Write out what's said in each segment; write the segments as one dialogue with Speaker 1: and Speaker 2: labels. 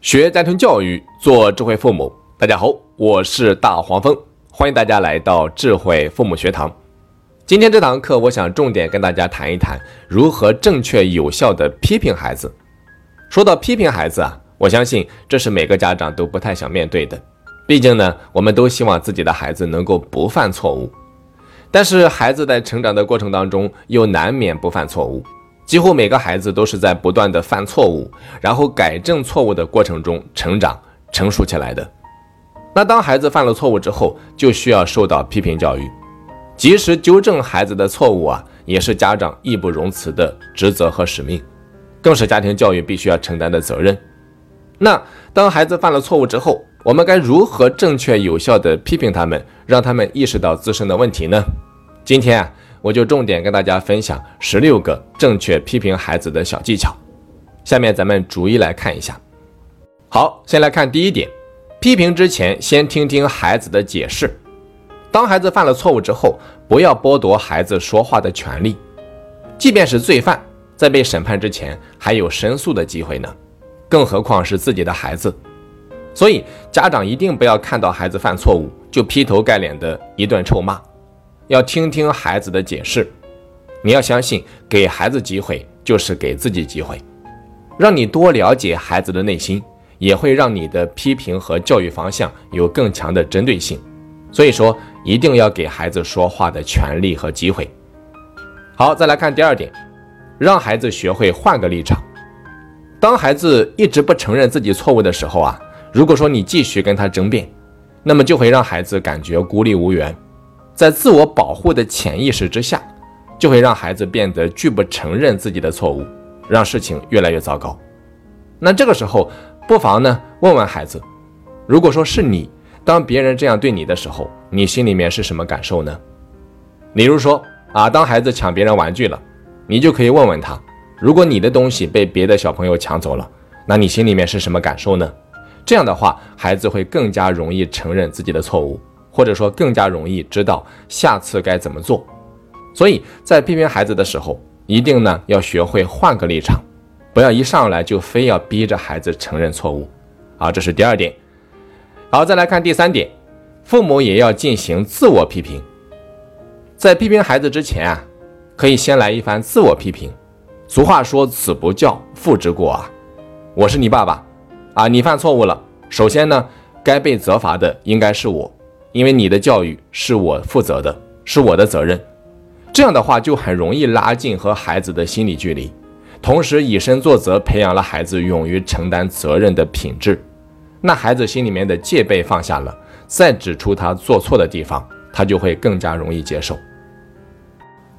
Speaker 1: 学家庭教育，做智慧父母。大家好，我是大黄蜂，欢迎大家来到智慧父母学堂。今天这堂课，我想重点跟大家谈一谈如何正确有效的批评孩子。说到批评孩子啊，我相信这是每个家长都不太想面对的。毕竟呢，我们都希望自己的孩子能够不犯错误，但是孩子在成长的过程当中，又难免不犯错误。几乎每个孩子都是在不断的犯错误，然后改正错误的过程中成长成熟起来的。那当孩子犯了错误之后，就需要受到批评教育，及时纠正孩子的错误啊，也是家长义不容辞的职责和使命，更是家庭教育必须要承担的责任。那当孩子犯了错误之后，我们该如何正确有效的批评他们，让他们意识到自身的问题呢？今天啊。我就重点跟大家分享十六个正确批评孩子的小技巧。下面咱们逐一来看一下。好，先来看第一点，批评之前先听听孩子的解释。当孩子犯了错误之后，不要剥夺孩子说话的权利。即便是罪犯，在被审判之前还有申诉的机会呢，更何况是自己的孩子。所以，家长一定不要看到孩子犯错误就劈头盖脸的一顿臭骂。要听听孩子的解释，你要相信，给孩子机会就是给自己机会，让你多了解孩子的内心，也会让你的批评和教育方向有更强的针对性。所以说，一定要给孩子说话的权利和机会。好，再来看第二点，让孩子学会换个立场。当孩子一直不承认自己错误的时候啊，如果说你继续跟他争辩，那么就会让孩子感觉孤立无援。在自我保护的潜意识之下，就会让孩子变得拒不承认自己的错误，让事情越来越糟糕。那这个时候，不妨呢问问孩子，如果说是你，当别人这样对你的时候，你心里面是什么感受呢？比如说啊，当孩子抢别人玩具了，你就可以问问他，如果你的东西被别的小朋友抢走了，那你心里面是什么感受呢？这样的话，孩子会更加容易承认自己的错误。或者说更加容易知道下次该怎么做，所以在批评孩子的时候，一定呢要学会换个立场，不要一上来就非要逼着孩子承认错误。好，这是第二点。好，再来看第三点，父母也要进行自我批评。在批评孩子之前啊，可以先来一番自我批评。俗话说“子不教，父之过”啊，我是你爸爸啊，你犯错误了，首先呢，该被责罚的应该是我。因为你的教育是我负责的，是我的责任，这样的话就很容易拉近和孩子的心理距离，同时以身作则，培养了孩子勇于承担责任的品质。那孩子心里面的戒备放下了，再指出他做错的地方，他就会更加容易接受。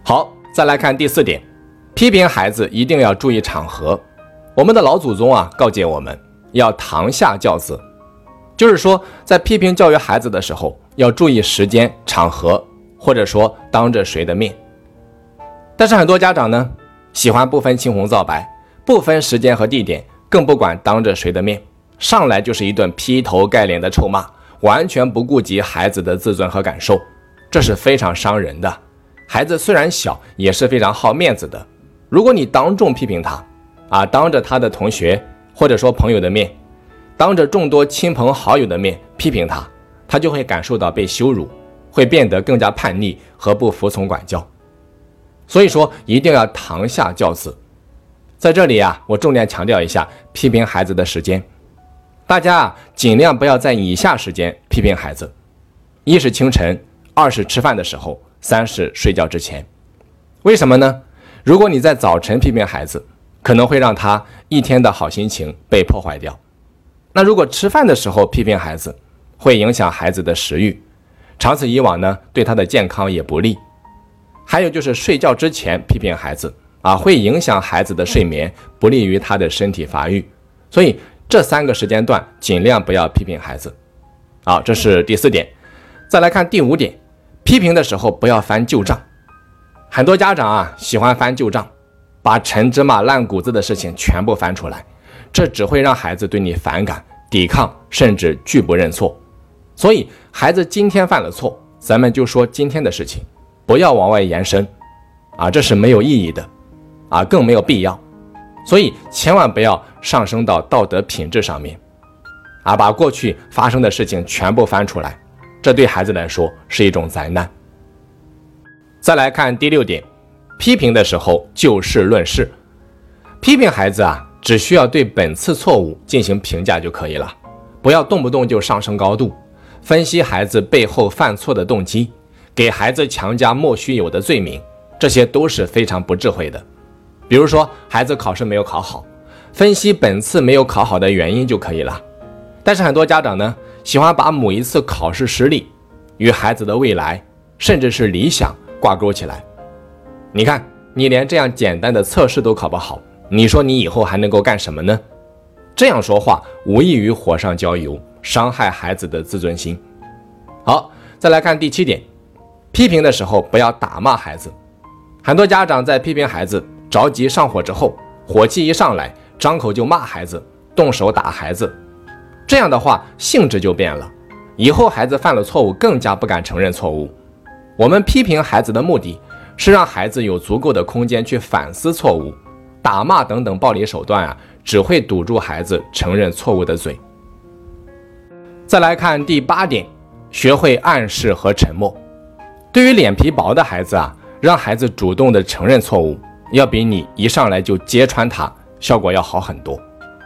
Speaker 1: 好，再来看第四点，批评孩子一定要注意场合。我们的老祖宗啊，告诫我们要堂下教子。就是说，在批评教育孩子的时候，要注意时间、场合，或者说当着谁的面。但是很多家长呢，喜欢不分青红皂白，不分时间和地点，更不管当着谁的面，上来就是一顿劈头盖脸的臭骂，完全不顾及孩子的自尊和感受，这是非常伤人的。孩子虽然小，也是非常好面子的。如果你当众批评他，啊，当着他的同学或者说朋友的面。当着众多亲朋好友的面批评他，他就会感受到被羞辱，会变得更加叛逆和不服从管教。所以说，一定要堂下教子。在这里啊，我重点强调一下批评孩子的时间，大家啊尽量不要在以下时间批评孩子：一是清晨，二是吃饭的时候，三是睡觉之前。为什么呢？如果你在早晨批评孩子，可能会让他一天的好心情被破坏掉。那如果吃饭的时候批评孩子，会影响孩子的食欲，长此以往呢，对他的健康也不利。还有就是睡觉之前批评孩子啊，会影响孩子的睡眠，不利于他的身体发育。所以这三个时间段尽量不要批评孩子。好，这是第四点。再来看第五点，批评的时候不要翻旧账。很多家长啊喜欢翻旧账，把陈芝麻烂谷子的事情全部翻出来。这只会让孩子对你反感、抵抗，甚至拒不认错。所以，孩子今天犯了错，咱们就说今天的事情，不要往外延伸，啊，这是没有意义的，啊，更没有必要。所以，千万不要上升到道德品质上面，啊，把过去发生的事情全部翻出来，这对孩子来说是一种灾难。再来看第六点，批评的时候就事论事。批评孩子啊，只需要对本次错误进行评价就可以了，不要动不动就上升高度，分析孩子背后犯错的动机，给孩子强加莫须有的罪名，这些都是非常不智慧的。比如说，孩子考试没有考好，分析本次没有考好的原因就可以了。但是很多家长呢，喜欢把某一次考试失利与孩子的未来，甚至是理想。挂钩起来，你看，你连这样简单的测试都考不好，你说你以后还能够干什么呢？这样说话无异于火上浇油，伤害孩子的自尊心。好，再来看第七点，批评的时候不要打骂孩子。很多家长在批评孩子着急上火之后，火气一上来，张口就骂孩子，动手打孩子，这样的话性质就变了，以后孩子犯了错误更加不敢承认错误。我们批评孩子的目的是让孩子有足够的空间去反思错误，打骂等等暴力手段啊，只会堵住孩子承认错误的嘴。再来看第八点，学会暗示和沉默。对于脸皮薄的孩子啊，让孩子主动的承认错误，要比你一上来就揭穿他效果要好很多。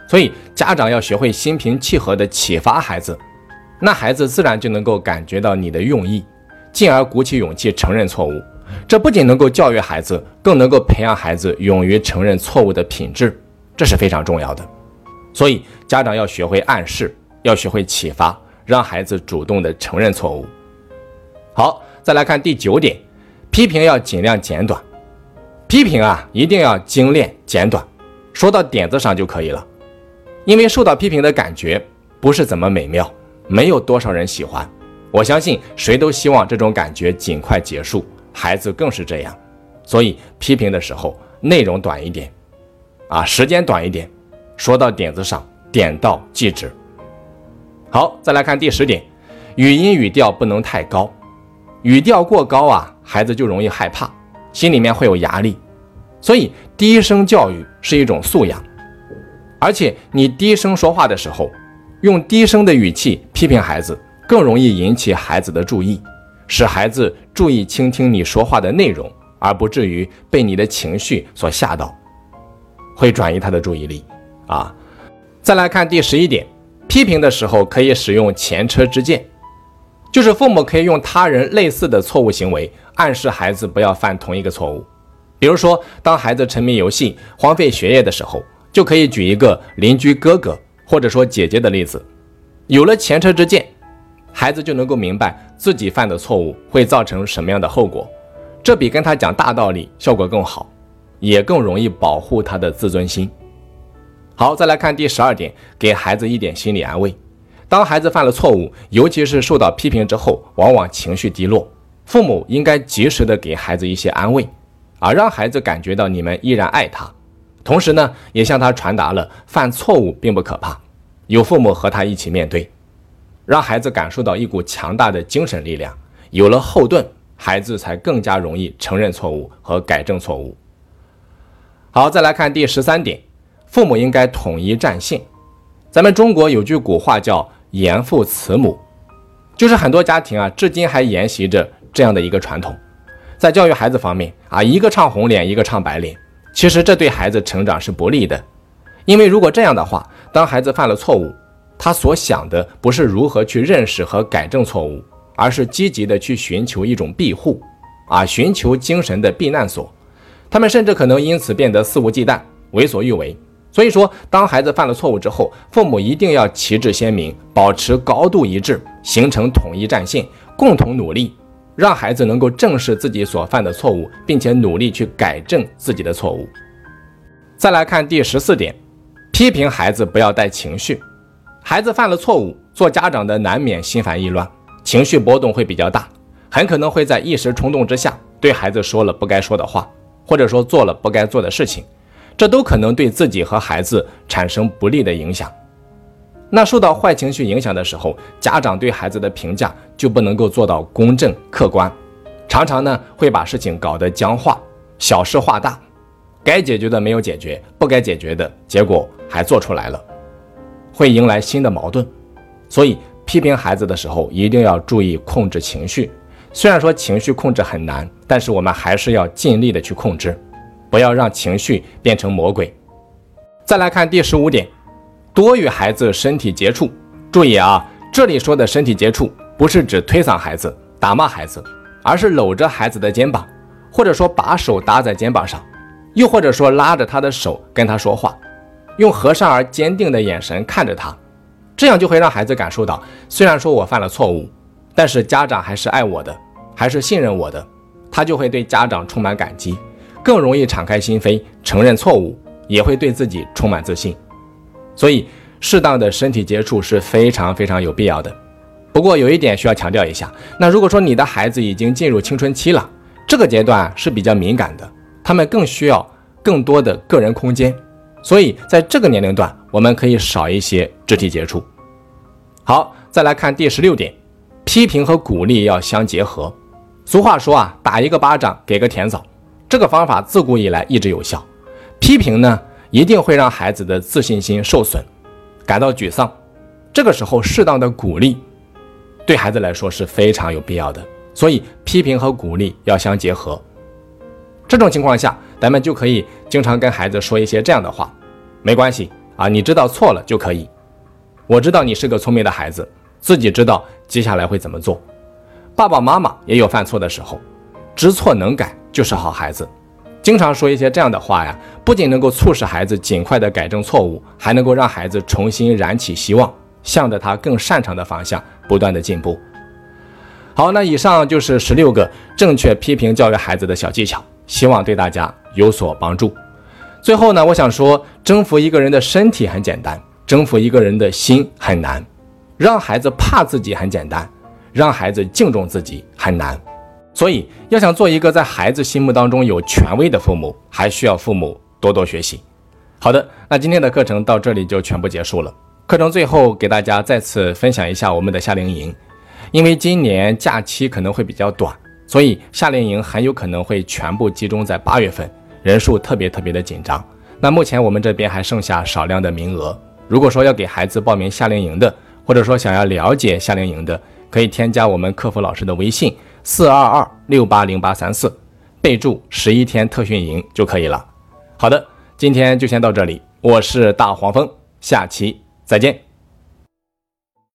Speaker 1: 所以家长要学会心平气和的启发孩子，那孩子自然就能够感觉到你的用意。进而鼓起勇气承认错误，这不仅能够教育孩子，更能够培养孩子勇于承认错误的品质，这是非常重要的。所以家长要学会暗示，要学会启发，让孩子主动的承认错误。好，再来看第九点，批评要尽量简短，批评啊一定要精炼简短，说到点子上就可以了。因为受到批评的感觉不是怎么美妙，没有多少人喜欢。我相信谁都希望这种感觉尽快结束，孩子更是这样。所以批评的时候内容短一点，啊，时间短一点，说到点子上，点到即止。好，再来看第十点，语音语调不能太高，语调过高啊，孩子就容易害怕，心里面会有压力。所以低声教育是一种素养，而且你低声说话的时候，用低声的语气批评孩子。更容易引起孩子的注意，使孩子注意倾听你说话的内容，而不至于被你的情绪所吓到，会转移他的注意力。啊，再来看第十一点，批评的时候可以使用前车之鉴，就是父母可以用他人类似的错误行为暗示孩子不要犯同一个错误。比如说，当孩子沉迷游戏、荒废学业的时候，就可以举一个邻居哥哥或者说姐姐的例子，有了前车之鉴。孩子就能够明白自己犯的错误会造成什么样的后果，这比跟他讲大道理效果更好，也更容易保护他的自尊心。好，再来看第十二点，给孩子一点心理安慰。当孩子犯了错误，尤其是受到批评之后，往往情绪低落，父母应该及时的给孩子一些安慰，啊，让孩子感觉到你们依然爱他，同时呢，也向他传达了犯错误并不可怕，有父母和他一起面对。让孩子感受到一股强大的精神力量，有了后盾，孩子才更加容易承认错误和改正错误。好，再来看第十三点，父母应该统一战线。咱们中国有句古话叫“严父慈母”，就是很多家庭啊，至今还沿袭着这样的一个传统。在教育孩子方面啊，一个唱红脸，一个唱白脸，其实这对孩子成长是不利的。因为如果这样的话，当孩子犯了错误，他所想的不是如何去认识和改正错误，而是积极的去寻求一种庇护，啊，寻求精神的避难所。他们甚至可能因此变得肆无忌惮、为所欲为。所以说，当孩子犯了错误之后，父母一定要旗帜鲜明，保持高度一致，形成统一战线，共同努力，让孩子能够正视自己所犯的错误，并且努力去改正自己的错误。再来看第十四点，批评孩子不要带情绪。孩子犯了错误，做家长的难免心烦意乱，情绪波动会比较大，很可能会在一时冲动之下对孩子说了不该说的话，或者说做了不该做的事情，这都可能对自己和孩子产生不利的影响。那受到坏情绪影响的时候，家长对孩子的评价就不能够做到公正客观，常常呢会把事情搞得僵化，小事化大，该解决的没有解决，不该解决的结果还做出来了。会迎来新的矛盾，
Speaker 2: 所以批评孩子的时候一定要注意控制情绪。虽然说情绪控制很难，但是我们还是要尽力的去控制，不要让情绪变成魔鬼。再来看第十五点，多与孩子身体接触。注意啊，这里说的身体接触不是指推搡孩子、打骂孩子，而是搂着孩子的肩膀，或者说把手搭在肩膀上，又或者说拉着他的手跟他说话，用和善而坚定的眼神看着他，这样就会让孩子感受到，虽然说我犯了错误，但是家长还是爱我的。还是信任我的，他就会对家长充满感激，更容易敞开心扉承认错误，也会对自己充满自信。所以，适当的身体接触是非常非常有必要的。不过有一点需要强调一下，那如果说你的孩子已经进入青春期了，这个阶段是比较敏感的，他们更需要更多的个人空间，所以在这个年龄段，我们可以少一些肢体接触。好，再来看第十六点，批评和鼓励要相结合。俗话说啊，打一个巴掌给个甜枣，这个方法自古以来一直有效。批评呢，一定会让孩子的自信心受损，感到沮丧。这个时候，适当的鼓励，对孩子来说是非常有必要的。所以，批评和鼓励要相结合。这种情况下，咱们就可以经常跟孩子说一些这样的话：没关系啊，你知道错了就可以。我知道你是个聪明的孩子，自己知道接下来会怎么做。爸爸妈妈也有犯错的时候，知错能改就是好孩子。经常说一些这样的话呀，不仅能够促使孩子尽快的改正错误，还能够让孩子重新燃起希望，向着他更擅长的方向不断的进步。好，那以上就是十六个正确批评教育孩子的小技巧，希望对大家有所帮助。最后呢，我想说，征服一个人的身体很简单，征服一个人的心很难。让孩子怕自己很简单。让孩子敬重自己很难，所以要想做一个在孩子心目当中有权威的父母，还需要父母多多学习。好的，那今天的课程到这里就全部结束了。课程最后给大家再次分享一下我们的夏令营，因为今年假期可能会比较短，所以夏令营很有可能会全部集中在八月份，人数特别特别的紧张。那目前我们这边还剩下少量的名额，如果说要给孩子报名夏令营的，或者说想要了解夏令营的。可以添加我们客服老师的微信四二二六八零八三四，备注十一天特训营就可以了。好的，今天就先到这里，我是大黄蜂，下期再见。